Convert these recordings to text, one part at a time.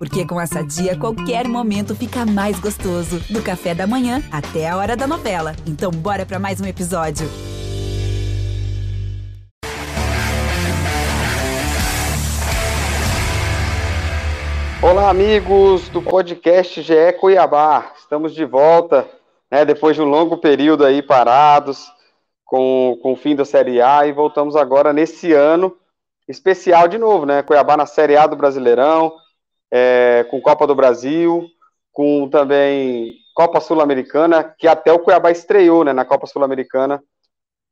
Porque com essa dia, qualquer momento fica mais gostoso. Do café da manhã até a hora da novela. Então, bora para mais um episódio. Olá, amigos do podcast GE Cuiabá. Estamos de volta, né, depois de um longo período aí parados, com, com o fim da Série A, e voltamos agora nesse ano especial de novo, né? Cuiabá na Série A do Brasileirão, é, com Copa do Brasil, com também Copa Sul-Americana, que até o Cuiabá estreou né, na Copa Sul-Americana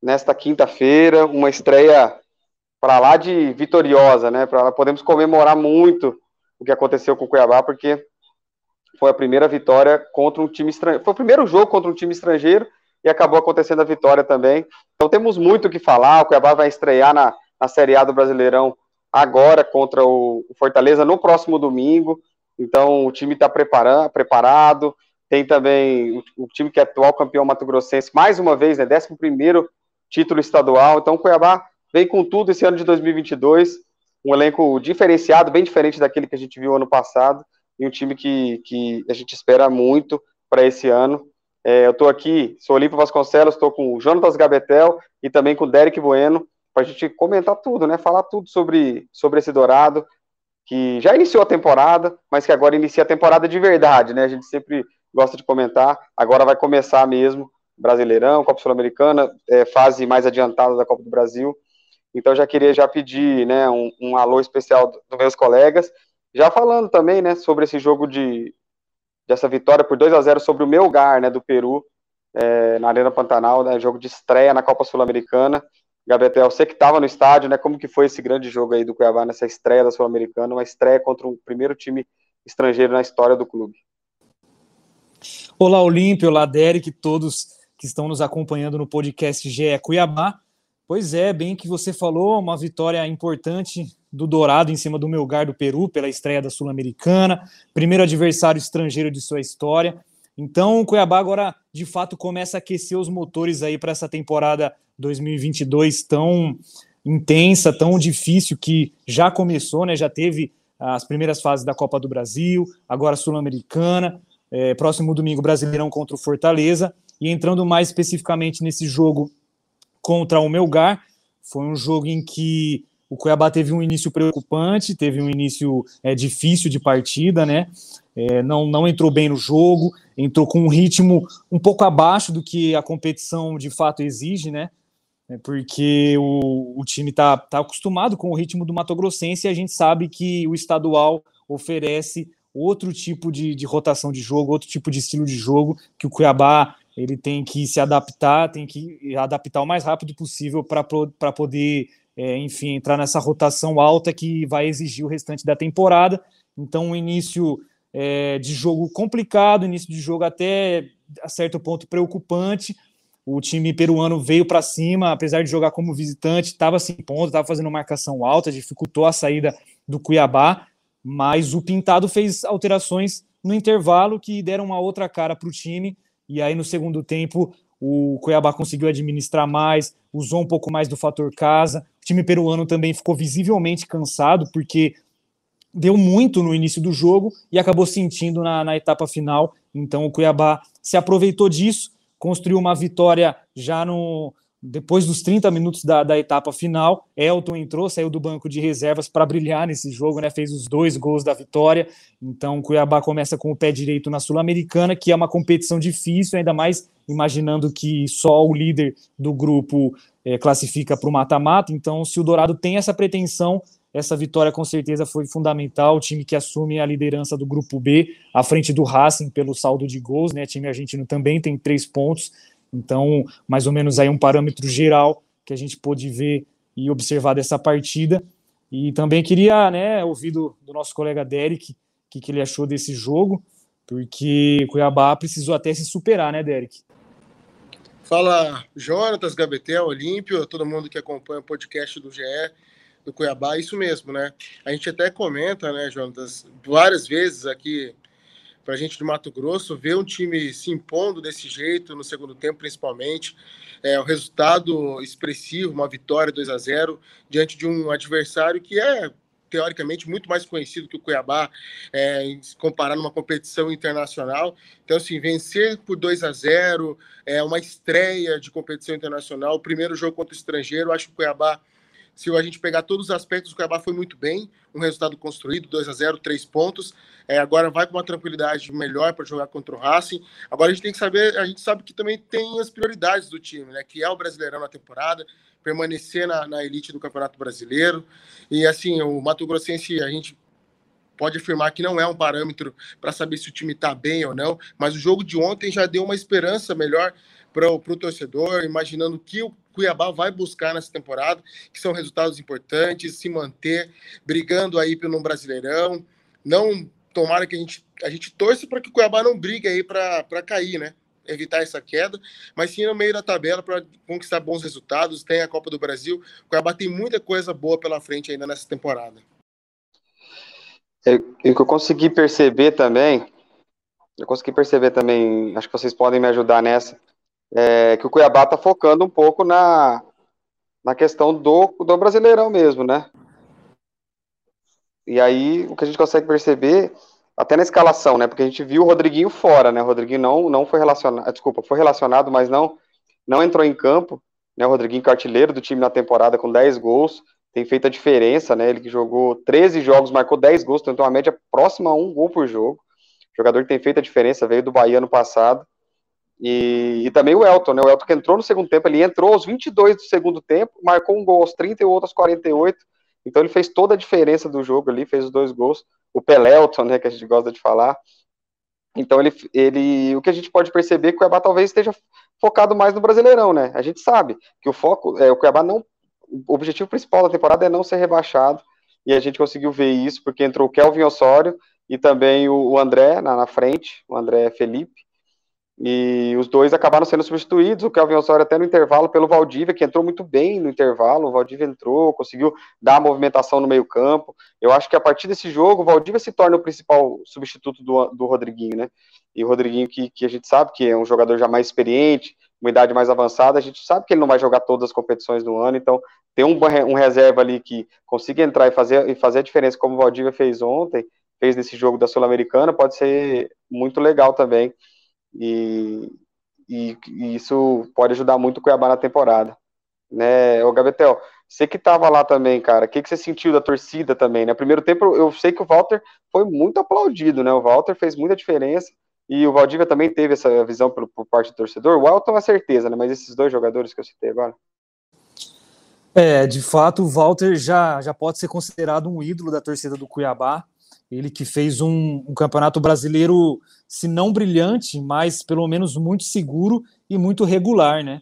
nesta quinta-feira, uma estreia para lá de vitoriosa, né? Pra, podemos comemorar muito o que aconteceu com o Cuiabá, porque foi a primeira vitória contra um time estrangeiro. Foi o primeiro jogo contra um time estrangeiro e acabou acontecendo a vitória também. Então temos muito o que falar. O Cuiabá vai estrear na, na Série A do Brasileirão agora contra o Fortaleza no próximo domingo. Então o time está preparado. Tem também o, time que é atual campeão Mato Grossense, mais uma vez, né? 11 título estadual. Então o Cuiabá vem com tudo esse ano de 2022. Um elenco diferenciado, bem diferente daquele que a gente viu ano passado. E um time que, que a gente espera muito para esse ano. É, eu estou aqui, sou Olímpio Vasconcelos, estou com o Jonatas Gabetel e também com o Derek Bueno para a gente comentar tudo, né? Falar tudo sobre, sobre esse Dourado, que já iniciou a temporada, mas que agora inicia a temporada de verdade, né? A gente sempre gosta de comentar, agora vai começar mesmo, Brasileirão, Copa Sul-Americana, é, fase mais adiantada da Copa do Brasil. Então já queria já pedir, né, um, um alô especial dos do meus colegas, já falando também, né, sobre esse jogo de dessa vitória por 2 a 0 sobre o Melgar, né, do Peru, é, na Arena Pantanal, né, jogo de estreia na Copa Sul-Americana. Gabriel, você que estava no estádio, né? Como que foi esse grande jogo aí do Cuiabá nessa estreia da Sul-Americana, uma estreia contra o primeiro time estrangeiro na história do clube? Olá, Olímpio, olá, Derek, todos que estão nos acompanhando no podcast GE Cuiabá. Pois é, bem que você falou, uma vitória importante do Dourado em cima do Melgar do Peru pela estreia da Sul-Americana, primeiro adversário estrangeiro de sua história. Então, o Cuiabá agora de fato começa a aquecer os motores aí para essa temporada 2022 tão intensa, tão difícil que já começou, né? Já teve as primeiras fases da Copa do Brasil, agora Sul-Americana, é, próximo domingo Brasileirão contra o Fortaleza e entrando mais especificamente nesse jogo contra o Melgar, foi um jogo em que o Cuiabá teve um início preocupante, teve um início é, difícil de partida, né? É, não, não entrou bem no jogo, entrou com um ritmo um pouco abaixo do que a competição de fato exige, né? É porque o, o time está tá acostumado com o ritmo do Mato Grossense e a gente sabe que o estadual oferece outro tipo de, de rotação de jogo, outro tipo de estilo de jogo que o Cuiabá ele tem que se adaptar, tem que adaptar o mais rápido possível para poder é, enfim, entrar nessa rotação alta que vai exigir o restante da temporada. Então, um início é, de jogo complicado, início de jogo até a certo ponto preocupante. O time peruano veio para cima, apesar de jogar como visitante, estava se impondo, estava fazendo marcação alta, dificultou a saída do Cuiabá, mas o Pintado fez alterações no intervalo que deram uma outra cara para o time. E aí, no segundo tempo, o Cuiabá conseguiu administrar mais, usou um pouco mais do fator casa. O time peruano também ficou visivelmente cansado, porque deu muito no início do jogo e acabou sentindo na, na etapa final. Então o Cuiabá se aproveitou disso, construiu uma vitória já no, depois dos 30 minutos da, da, etapa final, Elton entrou, saiu do banco de reservas para brilhar nesse jogo, né? Fez os dois gols da vitória. Então, Cuiabá começa com o pé direito na Sul-Americana, que é uma competição difícil, ainda mais imaginando que só o líder do grupo é, classifica para o mata-mata. Então, se o Dourado tem essa pretensão, essa vitória com certeza foi fundamental. O time que assume a liderança do grupo B, à frente do Racing pelo saldo de gols, né? O time argentino também tem três pontos. Então, mais ou menos aí um parâmetro geral que a gente pôde ver e observar dessa partida. E também queria né, ouvir do, do nosso colega Derek o que, que ele achou desse jogo, porque Cuiabá precisou até se superar, né, Derek? Fala, Jonatas, Gabetel, Olímpio, todo mundo que acompanha o podcast do GE do Cuiabá, isso mesmo, né? A gente até comenta, né, Jonatas, várias vezes aqui para a gente do Mato Grosso ver um time se impondo desse jeito, no segundo tempo principalmente. É, um resultado expressivo, uma vitória 2 a 0 diante de um adversário que é teoricamente muito mais conhecido que o Cuiabá, é, comparar numa competição internacional. Então, assim, vencer por 2 a 0 é uma estreia de competição internacional, o primeiro jogo contra o estrangeiro. Acho que o Cuiabá, se a gente pegar todos os aspectos, o Cuiabá foi muito bem, um resultado construído, 2 a 0 três pontos. É, agora vai com uma tranquilidade melhor para jogar contra o Racing. Agora a gente tem que saber, a gente sabe que também tem as prioridades do time, né? Que é o Brasileirão na temporada, permanecer na, na elite do Campeonato Brasileiro. E assim, o Mato Grossense, a gente pode afirmar que não é um parâmetro para saber se o time está bem ou não, mas o jogo de ontem já deu uma esperança melhor para o torcedor, imaginando que o Cuiabá vai buscar nessa temporada, que são resultados importantes, se manter brigando aí pelo Brasileirão. Não tomara que a gente, a gente torça para que o Cuiabá não brigue aí para cair, né? evitar essa queda, mas sim no meio da tabela para conquistar bons resultados. Tem a Copa do Brasil. O Cuiabá tem muita coisa boa pela frente ainda nessa temporada. É, eu consegui perceber também, eu consegui perceber também, acho que vocês podem me ajudar nessa, é que o Cuiabá está focando um pouco na, na questão do, do Brasileirão mesmo, né? E aí o que a gente consegue perceber até na escalação, né? Porque a gente viu o Rodriguinho fora, né? O Rodriguinho não, não foi relacionado, desculpa, foi relacionado, mas não não entrou em campo, né? O Rodriguinho que é do time na temporada com 10 gols, tem feito a diferença, né? Ele que jogou 13 jogos, marcou 10 gols, tentou uma média próxima a um gol por jogo. Jogador que tem feito a diferença, veio do Bahia no passado. E, e, também o Elton, né? O Elton que entrou no segundo tempo, ele entrou aos 22 do segundo tempo, marcou um gol aos 30 e outro aos 48. Então ele fez toda a diferença do jogo ali, fez os dois gols o Pelelton, né, que a gente gosta de falar. Então ele, ele, o que a gente pode perceber é que o Cuiabá talvez esteja focado mais no Brasileirão, né? A gente sabe que o foco, é, o Cuiabá não, o objetivo principal da temporada é não ser rebaixado e a gente conseguiu ver isso porque entrou o Kelvin Osório e também o, o André na, na frente, o André Felipe. E os dois acabaram sendo substituídos, o Kelvin Osório até no intervalo pelo Valdívia, que entrou muito bem no intervalo, o Valdívia entrou, conseguiu dar a movimentação no meio campo, eu acho que a partir desse jogo, o Valdívia se torna o principal substituto do, do Rodriguinho, né, e o Rodriguinho que, que a gente sabe que é um jogador já mais experiente, uma idade mais avançada, a gente sabe que ele não vai jogar todas as competições do ano, então ter um, um reserva ali que consiga entrar e fazer, e fazer a diferença como o Valdívia fez ontem, fez nesse jogo da Sul-Americana, pode ser muito legal também, e, e, e, isso pode ajudar muito o Cuiabá na temporada. Né, o Gabetel, você que estava lá também, cara, o que, que você sentiu da torcida também, né? Primeiro tempo, eu sei que o Walter foi muito aplaudido, né? O Walter fez muita diferença e o Valdívia também teve essa visão por, por parte do torcedor. O Elton é certeza, né? Mas esses dois jogadores que eu citei agora. É, de fato, o Walter já, já pode ser considerado um ídolo da torcida do Cuiabá. Ele que fez um, um, campeonato brasileiro, se não brilhante, mas pelo menos muito seguro e muito regular, né?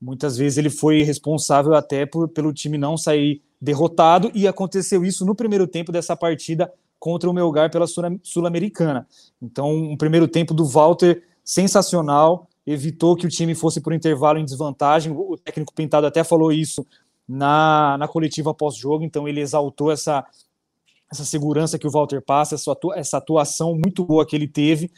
Muitas vezes ele foi responsável até por, pelo time não sair derrotado, e aconteceu isso no primeiro tempo dessa partida contra o Melgar pela Sul-Americana. Então, um primeiro tempo do Walter sensacional, evitou que o time fosse por intervalo em desvantagem. O técnico Pintado até falou isso na, na coletiva pós-jogo, então ele exaltou essa essa segurança que o Walter passa, essa atuação muito boa que ele teve.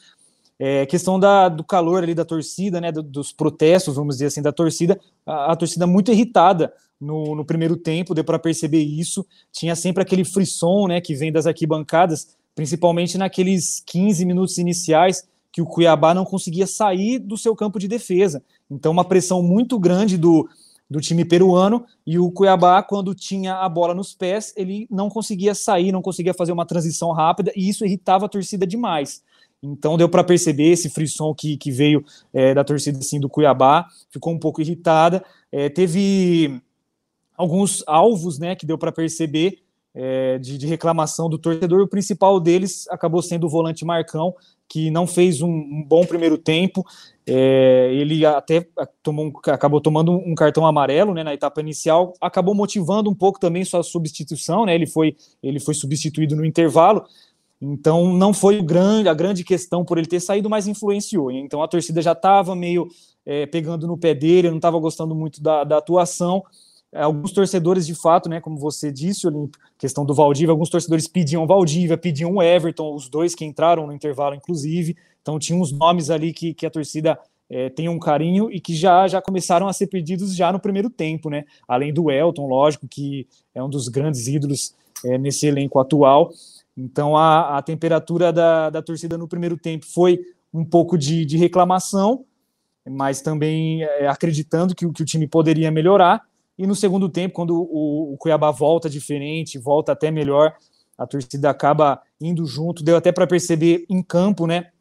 É, questão da, do calor ali da torcida, né, dos protestos, vamos dizer assim, da torcida, a, a torcida muito irritada no, no primeiro tempo, deu para perceber isso. Tinha sempre aquele frisson, né, que vem das arquibancadas, principalmente naqueles 15 minutos iniciais que o Cuiabá não conseguia sair do seu campo de defesa. Então, uma pressão muito grande do, do time peruano e o Cuiabá, quando tinha a bola nos pés, ele não conseguia sair, não conseguia fazer uma transição rápida e isso irritava a torcida demais. Então deu para perceber esse frisson que, que veio é, da torcida assim, do Cuiabá, ficou um pouco irritada. É, teve alguns alvos né, que deu para perceber é, de, de, reclamação do torcedor. O principal deles acabou sendo o volante Marcão, que não fez um, um bom primeiro tempo. É, ele até tomou acabou tomando um cartão amarelo né, na etapa inicial, acabou motivando um pouco também sua substituição, né, ele, foi, ele foi substituído no intervalo, então não foi grande, a grande questão por ele ter saído, mas influenciou. Então a torcida já estava meio é, pegando no pé dele, não estava gostando muito da, da atuação. Alguns torcedores, de fato, né, como você disse, Olímpio, questão do Valdívia, alguns torcedores pediam Valdívia, pediam Everton, os dois que entraram no intervalo, inclusive. Então, tinha uns nomes ali que, que a torcida é, tem um carinho e que já, já começaram a ser pedidos já no primeiro tempo, né? Além do Elton, lógico, que é um dos grandes ídolos é, nesse elenco atual. Então a, a temperatura da, da torcida no primeiro tempo foi um pouco de, de reclamação, mas também é, acreditando que, que o time poderia melhorar. E no segundo tempo, quando o, o Cuiabá volta diferente, volta até melhor, a torcida acaba indo junto. Deu até para perceber em campo, né?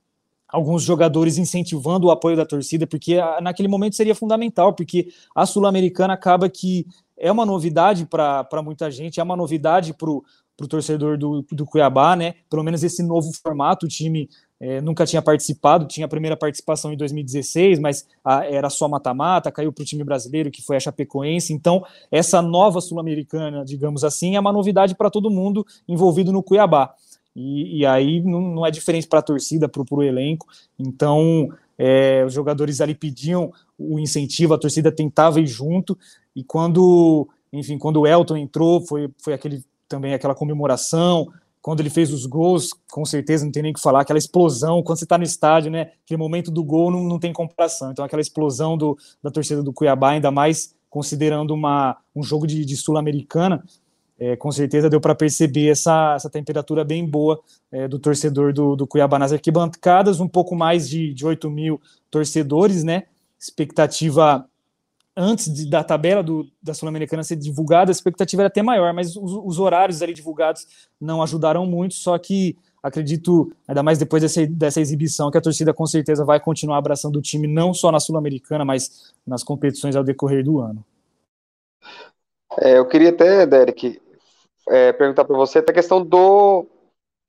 Alguns jogadores incentivando o apoio da torcida, porque naquele momento seria fundamental, porque a Sul-Americana acaba que é uma novidade para muita gente, é uma novidade para o torcedor do, do Cuiabá, né? Pelo menos esse novo formato, o time é, nunca tinha participado, tinha a primeira participação em 2016, mas a, era só mata-mata, caiu para o time brasileiro, que foi a Chapecoense. Então, essa nova Sul-Americana, digamos assim, é uma novidade para todo mundo envolvido no Cuiabá. E, e aí não, não, é diferente para a torcida, para o elenco. Então, é, os jogadores ali pediam o incentivo, a torcida tentava ir junto. E quando, enfim, quando o Elton entrou, foi, foi aquele também aquela comemoração, quando ele fez os gols, com certeza não tem nem o que falar, aquela explosão, quando você está no estádio, né, aquele momento do gol não, não tem comparação, então aquela explosão do, da torcida do Cuiabá, ainda mais considerando uma, um jogo de, de Sul-Americana, é, com certeza deu para perceber essa, essa temperatura bem boa é, do torcedor do, do Cuiabá nas arquibancadas, um pouco mais de, de 8 mil torcedores, né, expectativa antes de, da tabela do, da Sul-Americana ser divulgada, a expectativa era até maior, mas os, os, horários ali divulgados não ajudaram muito, só que acredito, ainda mais depois dessa, dessa exibição, que a torcida com certeza vai continuar abraçando o time, não só na Sul-Americana, mas nas competições ao decorrer do ano. É, eu queria até, Derek, é, perguntar para você até a questão do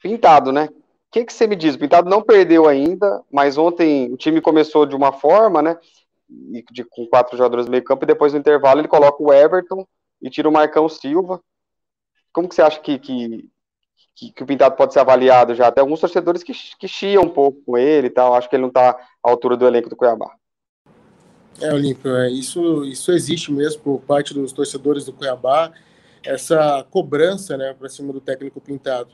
Pintado, né? O que, que você me diz? O Pintado não perdeu ainda, mas ontem o time começou de uma forma, né? de, com quatro jogadores no meio campo, e depois no intervalo ele coloca o Everton e tira o Marcão Silva. Como que você acha que, que, que, que o Pintado pode ser avaliado já? Tem alguns torcedores que, que chiam um pouco com ele e tal, acho que ele não está à altura do elenco do Cuiabá. É, Olímpio, é, isso, isso existe mesmo por parte dos torcedores do Cuiabá, essa cobrança né, para cima do técnico Pintado.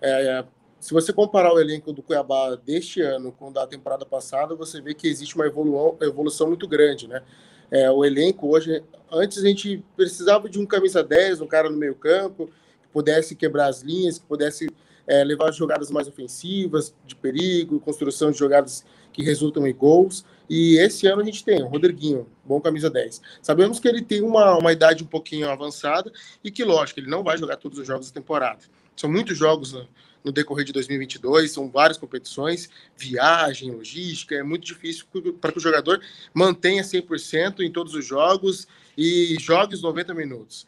É, se você comparar o elenco do Cuiabá deste ano com o da temporada passada, você vê que existe uma evolução, evolução muito grande, né? É, o elenco hoje, antes a gente precisava de um camisa 10, um cara no meio campo, que pudesse quebrar as linhas, que pudesse é, levar jogadas mais ofensivas, de perigo, construção de jogadas que resultam em gols. E esse ano a gente tem o Rodriguinho, bom camisa 10. Sabemos que ele tem uma, uma idade um pouquinho avançada e que, lógico, ele não vai jogar todos os jogos da temporada. São muitos jogos né? no decorrer de 2022, são várias competições, viagem, logística, é muito difícil para que o jogador mantenha 100% em todos os jogos e jogue os 90 minutos.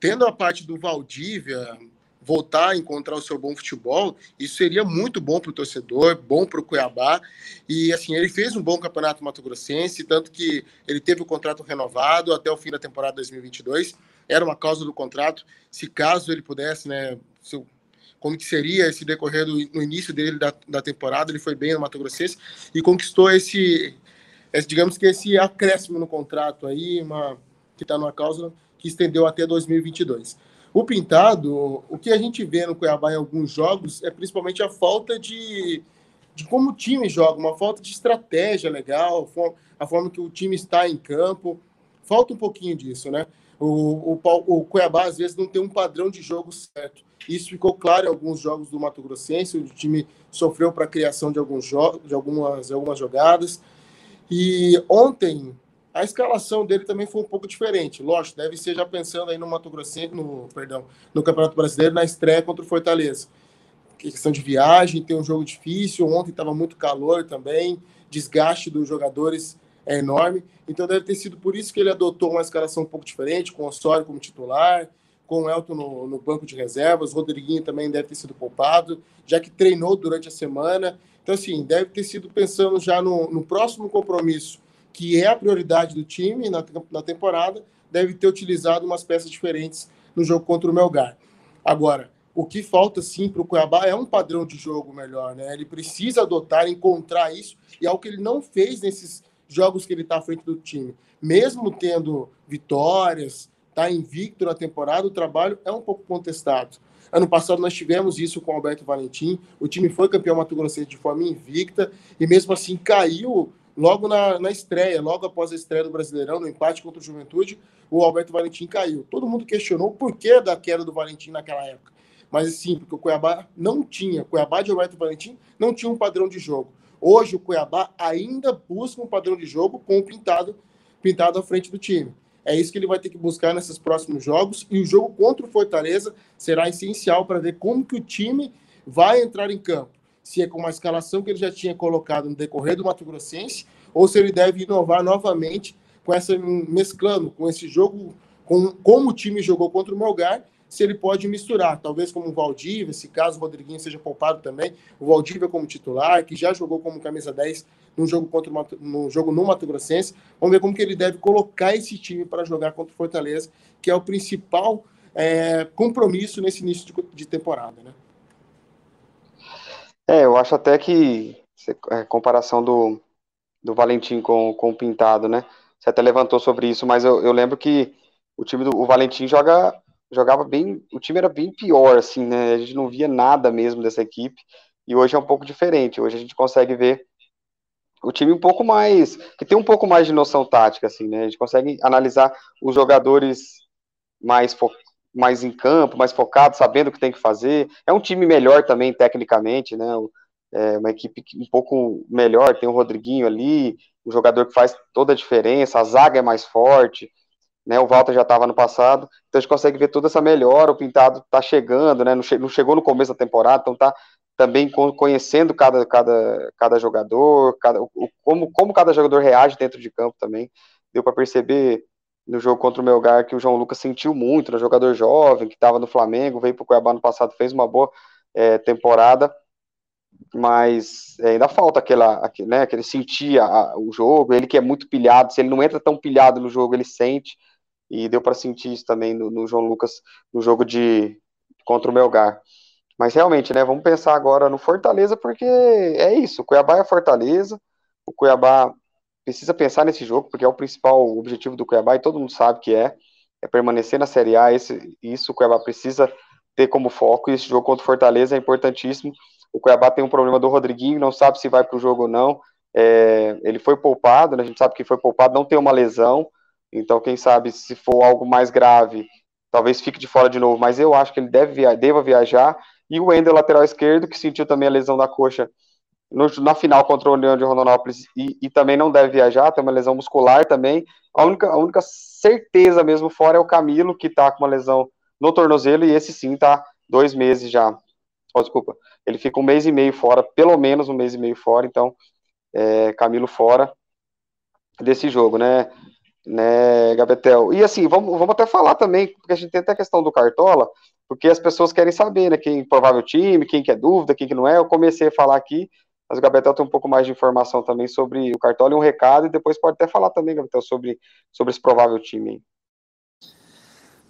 Tendo a parte do Valdívia voltar a encontrar o seu bom futebol, isso seria muito bom para o torcedor, bom para o Cuiabá. E assim, ele fez um bom campeonato mato-grossense, tanto que ele teve o contrato renovado até o fim da temporada 2022. Era uma causa do contrato, se caso ele pudesse, né, como que seria esse decorrer do, no início dele da, da temporada, ele foi bem no Mato Grossense e conquistou esse, esse, digamos que esse acréscimo no contrato aí, uma, que está numa cláusula que estendeu até 2022. O Pintado, o que a gente vê no Cuiabá em alguns jogos é principalmente a falta de, de como o time joga, uma falta de estratégia legal, a forma que o time está em campo. Falta um pouquinho disso, né? O, o, o Cuiabá, às vezes, não tem um padrão de jogo certo. Isso ficou claro em alguns jogos do Mato Grossense, o time sofreu para a criação de, alguns de algumas, algumas jogadas. E ontem, a escalação dele também foi um pouco diferente. Lógico, deve ser já pensando aí no Mato Grossense, no, perdão, no Campeonato Brasileiro, na estreia contra o Fortaleza. Questão de viagem, tem um jogo difícil. Ontem estava muito calor também, desgaste dos jogadores é enorme. Então deve ter sido por isso que ele adotou uma escalação um pouco diferente, com o Osório como titular, com o Elton no, no banco de reservas, o Rodriguinho também deve ter sido poupado, já que treinou durante a semana. Então, assim, deve ter sido pensando já no, no próximo compromisso, que é a prioridade do time na, na temporada, deve ter utilizado umas peças diferentes no jogo contra o Melgar. Agora, o que falta sim para o Cuiabá é um padrão de jogo melhor, né? Ele precisa adotar, encontrar isso, e é o que ele não fez nesses jogos que ele está à frente do time. Mesmo tendo vitórias, está invicto na temporada, o trabalho é um pouco contestado. Ano passado nós tivemos isso com o Alberto Valentim, o time foi campeão Mato Grossense de forma invicta e mesmo assim caiu logo na, na estreia, logo após a estreia do Brasileirão, no empate contra o Juventude, o Alberto Valentim caiu. Todo mundo questionou o porquê da queda do Valentim naquela época. Mas sim, porque o Cuiabá não tinha, o Cuiabá de Alberto Valentim não tinha um padrão de jogo. Hoje o Cuiabá ainda busca um padrão de jogo com o pintado, pintado à frente do time. É isso que ele vai ter que buscar nesses próximos jogos. E o jogo contra o Fortaleza será essencial para ver como que o time vai entrar em campo. Se é com uma escalação que ele já tinha colocado no decorrer do Mato Grossense, ou se ele deve inovar novamente com essa mesclando com esse jogo, com como o time jogou contra o Melgar, se ele pode misturar, talvez como o Valdívia, se caso o Rodriguinho seja poupado também, o Valdívia como titular, que já jogou como camisa 10 no jogo contra o Mato, no jogo no Mato Grossense. Vamos ver como que ele deve colocar esse time para jogar contra o Fortaleza, que é o principal é, compromisso nesse início de, de temporada, né? É, eu acho até que é, comparação do, do Valentim com, com o Pintado, né? Você até levantou sobre isso, mas eu, eu lembro que o time do o Valentim joga, jogava bem, o time era bem pior, assim, né? A gente não via nada mesmo dessa equipe, e hoje é um pouco diferente. Hoje a gente consegue ver o time um pouco mais, que tem um pouco mais de noção tática, assim, né? A gente consegue analisar os jogadores mais mais em campo, mais focado, sabendo o que tem que fazer. É um time melhor também tecnicamente, né? É uma equipe um pouco melhor, tem o Rodriguinho ali, um jogador que faz toda a diferença, a zaga é mais forte, né? O Walter já estava no passado, então a gente consegue ver toda essa melhora, o Pintado está chegando, né? Não, che não chegou no começo da temporada, então tá também conhecendo cada, cada, cada jogador, cada, o, como, como cada jogador reage dentro de campo também. Deu para perceber no jogo contra o Melgar que o João Lucas sentiu muito, no né, jogador jovem que estava no Flamengo, veio para o Cuiabá no passado, fez uma boa é, temporada, mas é, ainda falta aquela, aquele, né, ele sentia o jogo, ele que é muito pilhado, se ele não entra tão pilhado no jogo, ele sente, e deu para sentir isso também no, no, João Lucas no jogo de contra o Melgar. Mas realmente, né, vamos pensar agora no Fortaleza, porque é isso, o Cuiabá é Fortaleza, o Cuiabá precisa pensar nesse jogo, porque é o principal objetivo do Cuiabá, e todo mundo sabe que é, é permanecer na Série A, esse, isso o Cuiabá precisa ter como foco, e esse jogo contra o Fortaleza é importantíssimo, o Cuiabá tem um problema do Rodriguinho, não sabe se vai para o jogo ou não, é, ele foi poupado, né, a gente sabe que foi poupado, não tem uma lesão, então quem sabe se for algo mais grave, talvez fique de fora de novo, mas eu acho que ele deve via deva viajar, e o Wendel, lateral esquerdo, que sentiu também a lesão da coxa no, na final contra o União de Rondonópolis e, e, também não deve viajar, tem uma lesão muscular também. A única, a única certeza mesmo fora é o Camilo, que tá com uma lesão no tornozelo, e esse sim tá dois meses já. Oh, desculpa, ele fica um mês e meio fora, pelo menos um mês e meio fora, então é, Camilo fora desse jogo, né? Né, Gabetel? E assim, vamos, vamos até falar também, porque a gente tem até a questão do Cartola, porque as pessoas querem saber, né? Quem provável time, quem que é dúvida, quem que não é. Eu comecei a falar aqui, mas o Gabriel tem um pouco mais de informação também sobre o Cartola e um recado, e depois pode até falar também, Gabriel, sobre, sobre esse provável time.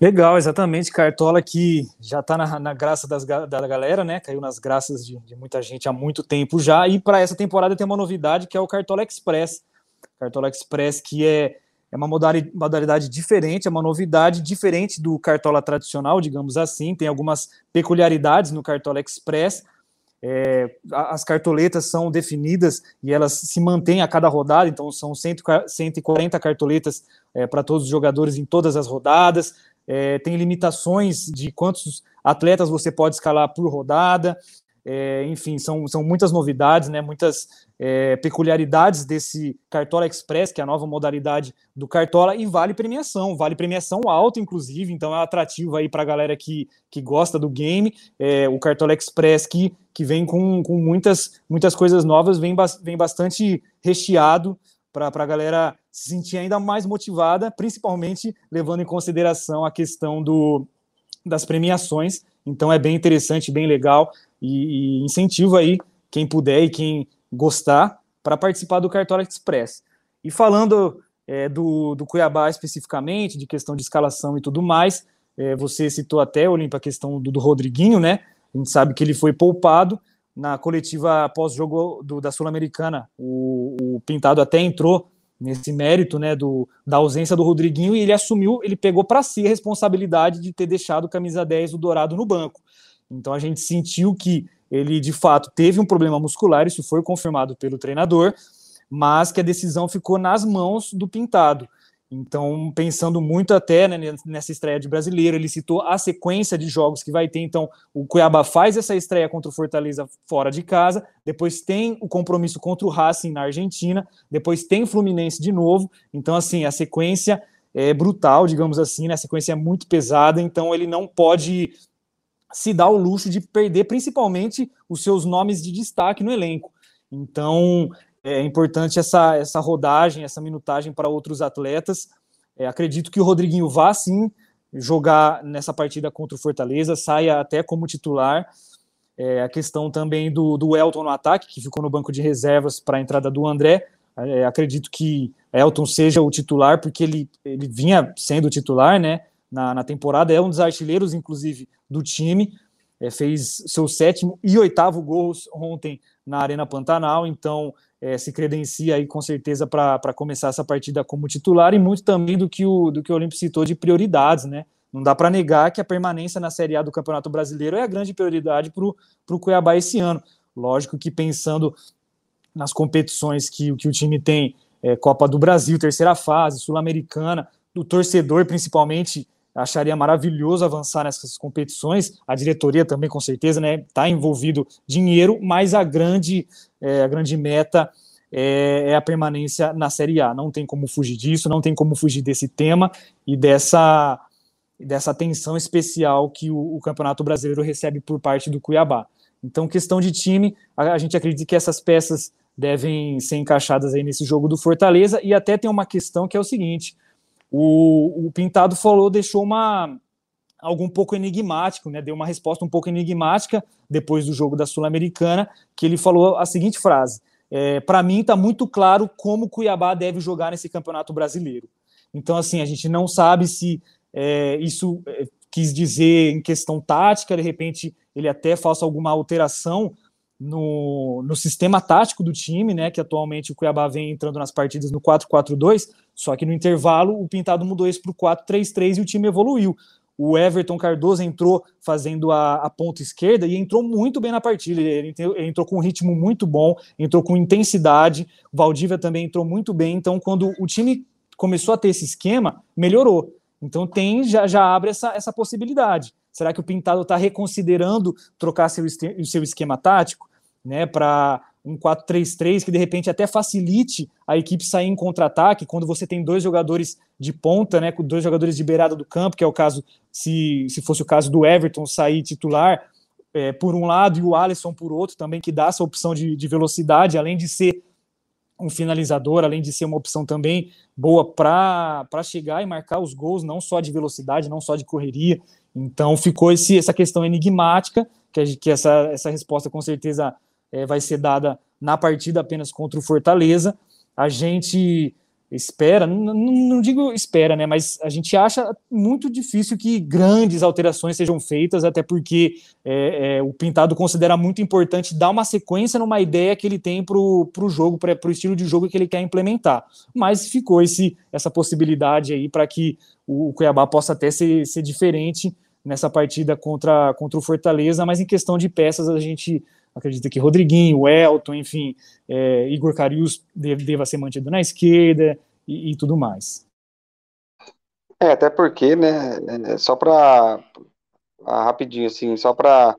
Legal, exatamente. Cartola que já está na, na, graça das, da galera, né? Caiu nas graças de, de muita gente há muito tempo já. E para essa temporada tem uma novidade que é o Cartola Express. Cartola Express que é, é uma modalidade, diferente, é uma novidade diferente do Cartola tradicional, digamos assim. Tem algumas peculiaridades no Cartola Express. É, as cartoletas são definidas e elas se mantêm a cada rodada, então são 140 cartoletas é, para todos os jogadores em todas as rodadas. É, tem limitações de quantos atletas você pode escalar por rodada. É, enfim, são, são muitas novidades, né, muitas é, peculiaridades desse Cartola Express, que é a nova modalidade do Cartola, e vale premiação, vale premiação alta, inclusive, então é atrativo aí para a galera que, que gosta do game. É, o Cartola Express, que, que vem com, com muitas, muitas coisas novas, vem, vem bastante recheado para a galera se sentir ainda mais motivada, principalmente levando em consideração a questão do, das premiações. Então é bem interessante, bem legal e, e incentivo aí quem puder e quem gostar para participar do Cartola Express. E falando é, do, do Cuiabá especificamente, de questão de escalação e tudo mais, é, você citou até, Olimpo, a questão do, do, Rodriguinho, né? A gente sabe que ele foi poupado na coletiva pós-jogo da Sul-Americana. O, o, Pintado até entrou nesse mérito, né, do, da ausência do Rodriguinho e ele assumiu, ele pegou para si a responsabilidade de ter deixado o camisa 10 do Dourado no banco. Então a gente sentiu que ele de fato teve um problema muscular, isso foi confirmado pelo treinador, mas que a decisão ficou nas mãos do Pintado. Então, pensando muito até né, nessa estreia de brasileiro, ele citou a sequência de jogos que vai ter. Então, o Cuiabá faz essa estreia contra o Fortaleza fora de casa, depois tem o compromisso contra o Racing na Argentina, depois tem Fluminense de novo. Então, assim, a sequência é brutal, digamos assim, né? a sequência é muito pesada, então ele não pode se dar o luxo de perder principalmente os seus nomes de destaque no elenco. Então, é importante essa, essa rodagem, essa minutagem para outros atletas. É, acredito que o Rodriguinho vá sim jogar nessa partida contra o Fortaleza, saia até como titular. É, a questão também do, do Elton no ataque, que ficou no banco de reservas para a entrada do André. É, acredito que Elton seja o titular, porque ele, ele vinha sendo titular né, na, na temporada, é um dos artilheiros, inclusive, do time. É, fez seu sétimo e oitavo gols ontem na Arena Pantanal, então é, se credencia aí com certeza para começar essa partida como titular e muito também do que o, do que o Olímpio citou de prioridades, né? Não dá para negar que a permanência na Série A do Campeonato Brasileiro é a grande prioridade para o Cuiabá esse ano. Lógico que pensando nas competições que, que o time tem, é, Copa do Brasil, terceira fase, Sul-Americana, o torcedor principalmente acharia maravilhoso avançar nessas competições. A diretoria também, com certeza, né? Está envolvido dinheiro, mas a grande, é, a grande meta é, é, a permanência na Série A. Não tem como fugir disso, não tem como fugir desse tema e dessa, dessa atenção especial que o, o Campeonato Brasileiro recebe por parte do Cuiabá. Então, questão de time, a, a gente acredita que essas peças devem ser encaixadas aí nesse jogo do Fortaleza e até tem uma questão que é o seguinte o, o Pintado falou, deixou uma algo um pouco enigmático, né? Deu uma resposta um pouco enigmática depois do jogo da Sul-Americana, que ele falou a seguinte frase: é, para mim está muito claro como o Cuiabá deve jogar nesse campeonato brasileiro. Então, assim, a gente não sabe se é, isso é, quis dizer em questão tática, de repente ele até faça alguma alteração no, no sistema tático do time, né? Que atualmente o Cuiabá vem entrando nas partidas no 4-4-2, só que no intervalo o Pintado mudou isso para o 4-3-3 e o time evoluiu. O Everton Cardoso entrou fazendo a, a, ponta esquerda e entrou muito bem na partida. Ele entrou, com um ritmo muito bom, entrou com intensidade. O Valdívia também entrou muito bem. Então, quando o time começou a ter esse esquema, melhorou. Então, tem já, já abre essa, essa possibilidade. Será que o Pintado está reconsiderando trocar seu, seu esquema tático? Né, para um 4-3-3 que de repente até facilite a equipe sair em contra-ataque quando você tem dois jogadores de ponta, né, com dois jogadores de beirada do campo, que é o caso, se, se fosse o caso do Everton sair titular é, por um lado e o Alisson por outro também, que dá essa opção de, de velocidade, além de ser um finalizador, além de ser uma opção também boa para chegar e marcar os gols, não só de velocidade, não só de correria. Então ficou esse, essa questão enigmática, que, que essa, essa resposta com certeza é, vai ser dada na partida apenas contra o Fortaleza. A gente espera, não, digo espera, né, mas a gente acha muito difícil que grandes alterações sejam feitas, até porque é, é, o Pintado considera muito importante dar uma sequência numa ideia que ele tem para o jogo, para o estilo de jogo que ele quer implementar. Mas ficou esse, essa possibilidade aí para que o Cuiabá possa até ser, ser diferente nessa partida contra, contra o Fortaleza, mas em questão de peças a gente acredita que Rodriguinho, Elton, enfim, é, Igor Carius deva ser mantido na esquerda e, e, tudo mais. É, até porque, né, é, só para rapidinho assim, só para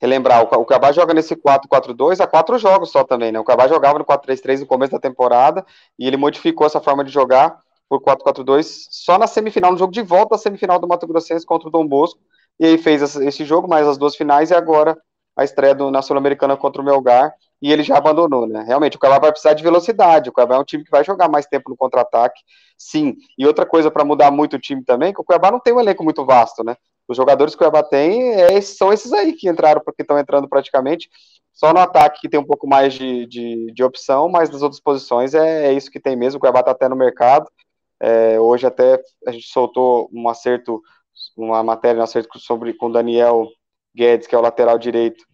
relembrar, o Cabá joga nesse 4-4-2 há quatro jogos só também, né? O Cabá jogava no 4-3-3 no começo da temporada e ele modificou essa forma de jogar por 4-4-2 só na semifinal, no jogo de volta da semifinal do Mato Grossense contra o Dom Bosco. E aí fez esse jogo, mais as duas finais, e agora a estreia do, na Sul-Americana contra o Melgar, e ele já abandonou, né? Realmente, o Cuiabá vai precisar de velocidade, o Cuiabá é um time que vai jogar mais tempo no contra-ataque, sim. E outra coisa para mudar muito o time também, que o Cuiabá não tem um elenco muito vasto, né? Os jogadores que o Cuiabá tem é, são esses aí que entraram, porque estão entrando praticamente, só no ataque que tem um pouco mais de, de, de opção, mas nas outras posições é, é, isso que tem mesmo, o Cuiabá está até no mercado, é, hoje até a gente soltou um acerto, uma matéria no acerto sobre, com o Daniel Guedes, que é o lateral direito,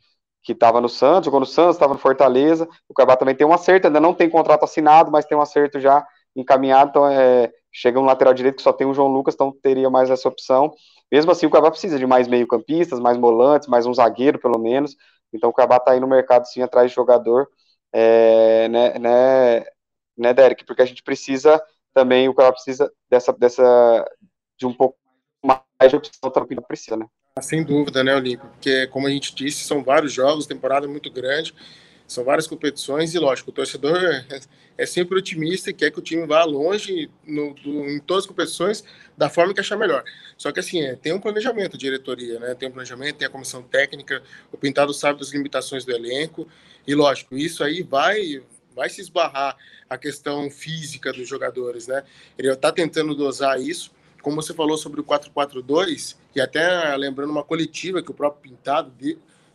que estava no Santos, jogou no Santos, estava no Fortaleza. O Cuiabá também tem um acerto, ainda não tem contrato assinado, mas tem um acerto já encaminhado. Então, é, chega um lateral direito que só tem o João Lucas, então teria mais essa opção. Mesmo assim, o Cuiabá precisa de mais meio-campistas, mais volantes, mais um zagueiro, pelo menos. Então, o Cuiabá está aí no mercado, sim, atrás de jogador. É, né, né, né, Derek? Porque a gente precisa também, o Cuiabá precisa dessa, dessa de um pouco mais de opção que precisa, né? Ah, sem dúvida, né, Olímpio? Porque, como a gente disse, são vários jogos, temporada muito grande, são várias competições e, lógico, o torcedor é, é sempre otimista e quer que o time vá longe no, do, em todas as competições da forma que achar melhor. Só que, assim, é, tem um planejamento, diretoria, né? Tem um planejamento, tem a comissão técnica, o Pintado sabe das limitações do elenco e, lógico, isso aí vai vai se esbarrar a questão física dos jogadores, né? Ele está tentando dosar isso, como você falou sobre o 4-4-2, e até lembrando uma coletiva que o próprio Pintado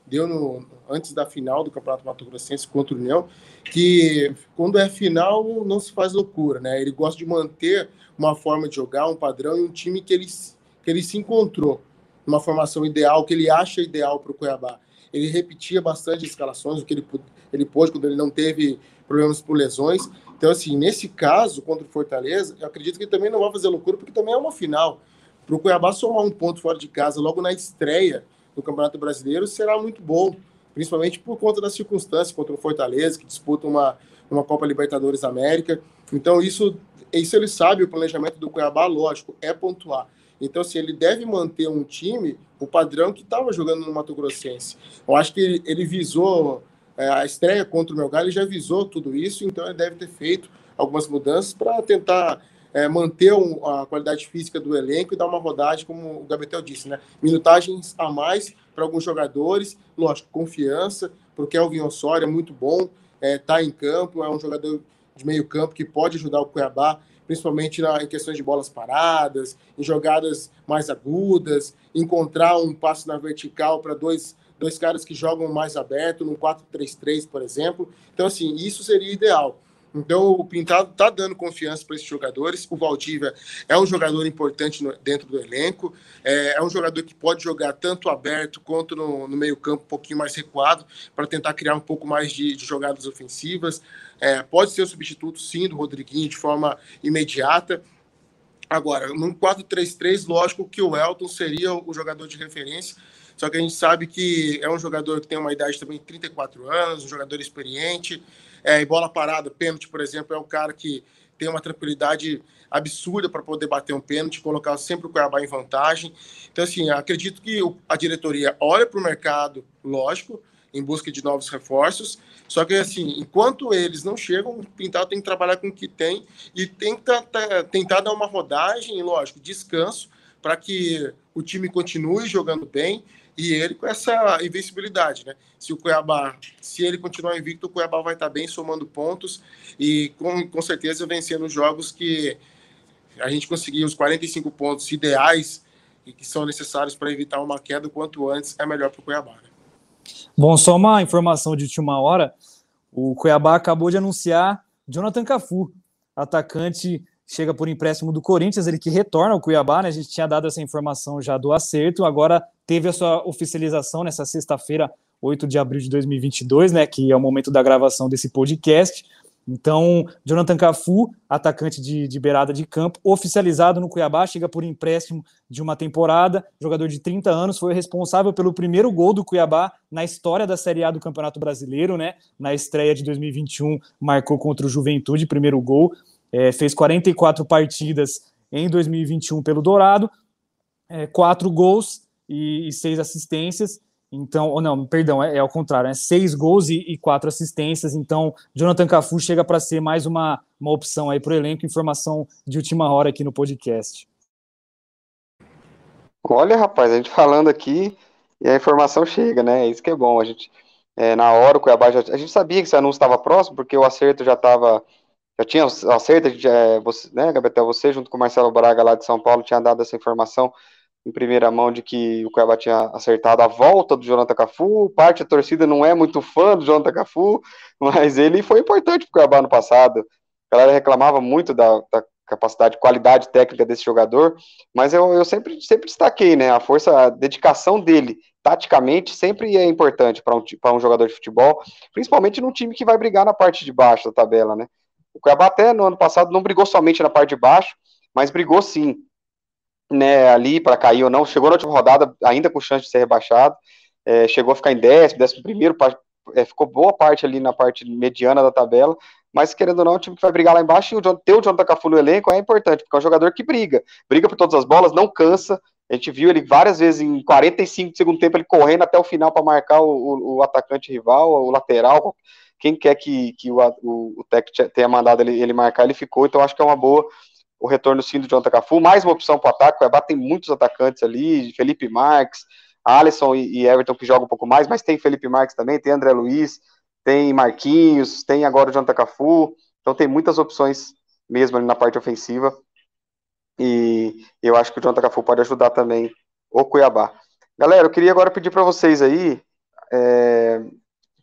deu no, antes da final do Campeonato Mato Grossense contra o União, que quando é final não se faz loucura, né? Ele gosta de manter uma forma de jogar, um padrão e um time que ele, que ele se encontrou, uma formação ideal, que ele acha ideal para o Cuiabá. Ele repetia bastante escalações, o que ele, ele pôde quando ele não teve problemas por lesões. Então, assim, nesse caso, contra o Fortaleza, eu acredito que ele também não vai fazer loucura, porque também é uma final. Para o Cuiabá somar um ponto fora de casa logo na estreia do Campeonato Brasileiro será muito bom, principalmente por conta das circunstâncias contra o Fortaleza, que disputa uma, uma Copa Libertadores América. Então, isso, isso ele sabe, o planejamento do Cuiabá, lógico, é pontuar. Então, assim, ele deve manter um time, o padrão que estava jogando no Mato Grossense. Eu acho que ele, ele visou a estreia contra o Melgar, ele já avisou tudo isso, então ele deve ter feito algumas mudanças para tentar é, manter um, a qualidade física do elenco e dar uma rodagem, como o Gabetel disse, né? Minutagens a mais para alguns jogadores, lógico, confiança, porque é o Vinho Osório é muito bom, está é, tá em campo, é um jogador de meio campo que pode ajudar o Cuiabá, principalmente na, em questões de bolas paradas, em jogadas mais agudas, encontrar um passo na vertical para dois dois caras que jogam mais aberto, no 4-3-3, por exemplo. Então, assim, isso seria ideal. Então, o Pintado está dando confiança para esses jogadores. O Valdívia é um jogador importante no, dentro do elenco. É, é, um jogador que pode jogar tanto aberto quanto no, no meio-campo, um pouquinho mais recuado, para tentar criar um pouco mais de, de jogadas ofensivas. É, pode ser o substituto, sim, do Rodriguinho de forma imediata. Agora, num 4-3-3, lógico que o Elton seria o jogador de referência só que a gente sabe que é um jogador que tem uma idade também de 34 anos, um jogador experiente. É, em bola parada, pênalti, por exemplo, é um cara que tem uma tranquilidade absurda para poder bater um pênalti, colocar sempre o Cuiabá em vantagem. Então, assim, acredito que a diretoria olha para o mercado, lógico, em busca de novos reforços. Só que, assim, enquanto eles não chegam, o Pintado tem que trabalhar com o que tem e tenta, tentar dar uma rodagem, lógico, descanso, para que o time continue jogando bem e ele com essa invencibilidade, né? Se o Cuiabá, se ele continuar invicto, o Cuiabá vai estar bem somando pontos e com, com certeza vencendo jogos que a gente conseguir os 45 pontos ideais e que são necessários para evitar uma queda o quanto antes é melhor para o Cuiabá. Né? Bom, só uma informação de última hora: o Cuiabá acabou de anunciar Jonathan Cafu, atacante chega por empréstimo do Corinthians, ele que retorna ao Cuiabá, né? A gente tinha dado essa informação já do acerto, agora teve a sua oficialização nessa sexta-feira, 8 de abril de 2022, né? Que é o momento da gravação desse podcast. Então, Jonathan Cafu, atacante de, de beirada de campo, oficializado no Cuiabá, chega por empréstimo de uma temporada, jogador de 30 anos, foi responsável pelo primeiro gol do Cuiabá na história da Série A do Campeonato Brasileiro, né? Na estreia de 2021, marcou contra o Juventude, primeiro gol é, fez 44 partidas em 2021 pelo Dourado, é, quatro gols e, e, seis assistências. Então, ou não, perdão, é, é ao contrário, é seis gols e, e, quatro assistências. Então, Jonathan Cafu chega para ser mais uma, uma opção aí para o elenco. Informação de última hora aqui no podcast. Olha, rapaz, a gente falando aqui e a informação chega, né? Isso que é bom. A gente, é, na hora, o Cuiabá já, a gente sabia que esse anúncio estava próximo, porque o acerto já estava já tinha acerto, é, você, né, Gabriel, você junto com o Marcelo Braga lá de São Paulo tinha dado essa informação em primeira mão de que o Cuiabá tinha acertado a volta do Jonathan Cafu, parte da torcida não é muito fã do Jonathan Cafu, mas ele foi importante para o Cuiabá no passado, a galera reclamava muito da, da capacidade, qualidade técnica desse jogador, mas eu, eu sempre, sempre destaquei, né, a força, a dedicação dele, taticamente, sempre é importante para um, um jogador de futebol, principalmente num time que vai brigar na parte de baixo da tabela, né, o Cuiabá até no ano passado não brigou somente na parte de baixo, mas brigou sim, né, ali para cair ou não. Chegou na última rodada ainda com chance de ser rebaixado, é, chegou a ficar em décimo, décimo primeiro, é, ficou boa parte ali na parte mediana da tabela, mas querendo ou não, o time que vai brigar lá embaixo e o John, ter o Jonathan Cafu no elenco é importante, porque é um jogador que briga, briga por todas as bolas, não cansa. A gente viu ele várias vezes em 45 segundo tempo, ele correndo até o final para marcar o, o, o, atacante rival, o lateral. Quem quer que, que o, o, o tenha mandado ele, ele marcar, ele ficou. Então acho que é uma boa o retorno sim do Jonathan Cafu. Mais uma opção para o ataque, o Cuiabá tem muitos atacantes ali, Felipe Marques, Alisson e, e Everton que jogam um pouco mais, mas tem Felipe Marques também, tem André Luiz, tem Marquinhos, tem agora o Jonathan Cafu, então tem muitas opções mesmo ali na parte ofensiva, e eu acho que o Jonathan Cafu pode ajudar também o Cuiabá. Galera, eu queria agora pedir para vocês aí, é,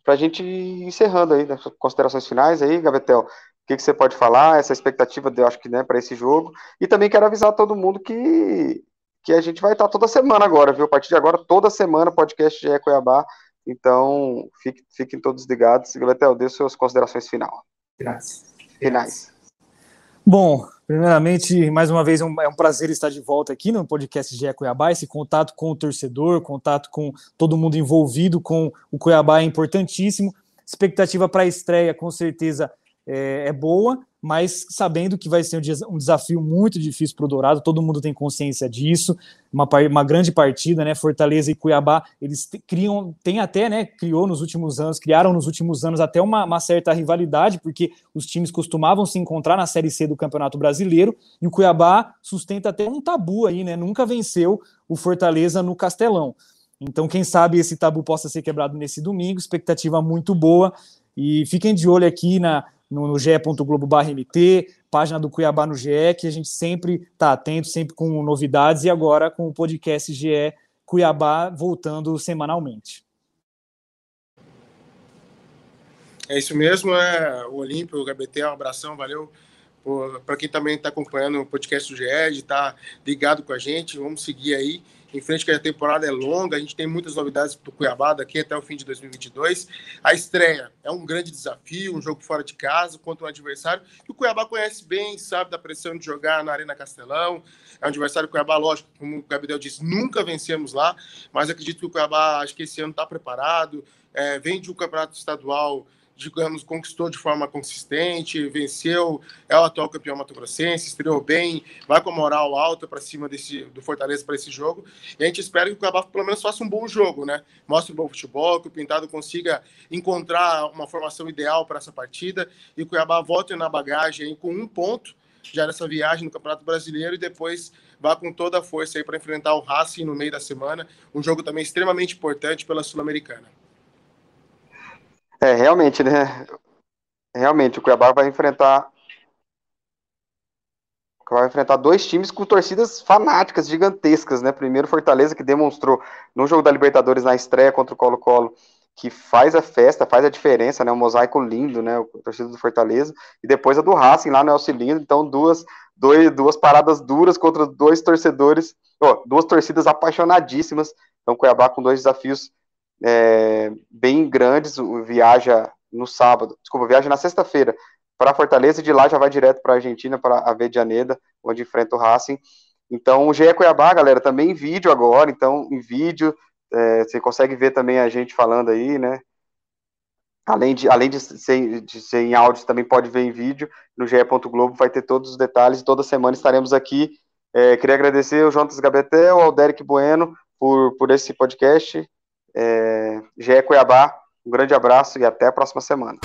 para a gente ir encerrando aí, né, considerações finais aí, Gabetel, o que, que você pode falar, essa expectativa, eu acho que, né, para esse jogo, e também quero avisar todo mundo que que a gente vai estar toda semana agora, viu? A partir de agora, toda semana, podcast de Cuiabá. Então, fique, fiquem todos ligados. Gabetel, dê suas considerações final. Graças. Finais. Bom, primeiramente, mais uma vez, é um, é um prazer estar de volta aqui no podcast GE Cuiabá. Esse contato com o torcedor, contato com todo mundo envolvido com o Cuiabá é importantíssimo. Expectativa para a estreia, com certeza, é, é boa mas sabendo que vai ser um desafio muito difícil para o Dourado, todo mundo tem consciência disso, uma, uma grande partida, né, Fortaleza e Cuiabá, eles criam, tem até, né, criou nos últimos anos, criaram nos últimos anos até uma, uma, certa rivalidade, porque os times costumavam se encontrar na Série C do Campeonato Brasileiro, e o Cuiabá sustenta até um tabu aí, né, nunca venceu o Fortaleza no Castelão. Então, quem sabe esse tabu possa ser quebrado nesse domingo, expectativa muito boa, e fiquem de olho aqui na no, no ge.globo.mt, página do Cuiabá no GE, que a gente sempre está atento, sempre com novidades, e agora com o podcast GE Cuiabá voltando semanalmente. É isso mesmo, é o Olímpio, o HBT, um abração, valeu para quem também está acompanhando o podcast do GE, está ligado com a gente, vamos seguir aí em frente, que a temporada é longa, a gente tem muitas novidades para o Cuiabá daqui até o fim de 2022. A estreia é um grande desafio, um jogo fora de casa contra um adversário que o Cuiabá conhece bem, sabe da pressão de jogar na Arena Castelão. É um adversário que o Cuiabá, lógico, como o Gabriel disse, nunca vencemos lá, mas acredito que o Cuiabá, acho que esse ano está preparado, é, vem de um campeonato estadual digamos, conquistou de forma consistente, venceu, é o atual campeão mato-grossense, estreou bem, vai com a moral alta para cima desse, do Fortaleza para esse jogo. E a gente espera que o Cuiabá pelo menos faça um bom jogo, né? Mostre um bom futebol, que o Pintado consiga encontrar uma formação ideal para essa partida e o Cuiabá volte na bagagem com um ponto já nessa viagem no Campeonato Brasileiro e depois vá com toda a força aí para enfrentar o Racing no meio da semana, um jogo também extremamente importante pela Sul-Americana. É, realmente, né? Realmente, o Cuiabá vai enfrentar. Vai enfrentar dois times com torcidas fanáticas, gigantescas, né? Primeiro, Fortaleza, que demonstrou no jogo da Libertadores na estreia contra o Colo-Colo, que faz a festa, faz a diferença, né? Um mosaico lindo, né? O torcida do Fortaleza. E depois a do Racing lá no El Cilindro. Então, duas, dois, duas paradas duras contra dois torcedores, oh, duas torcidas apaixonadíssimas. Então, Cuiabá com dois desafios é, bem grandes, viaja no sábado, desculpa, viaja na sexta-feira para Fortaleza e de lá já vai direto para a Argentina, para a Vedianeda, onde enfrenta o Racing. Então, o GE Cuiabá, galera, também em vídeo agora, então, em vídeo, é, você consegue ver também a gente falando aí, né? Além de, além de ser, de ser em áudio, também pode ver em vídeo. No GE.globo vai ter todos os detalhes. Toda semana estaremos aqui. É, queria agradecer ao Jonas Gabetel, ao Derek Bueno por, por esse podcast. É, GE Cuiabá, um grande abraço e até a próxima semana.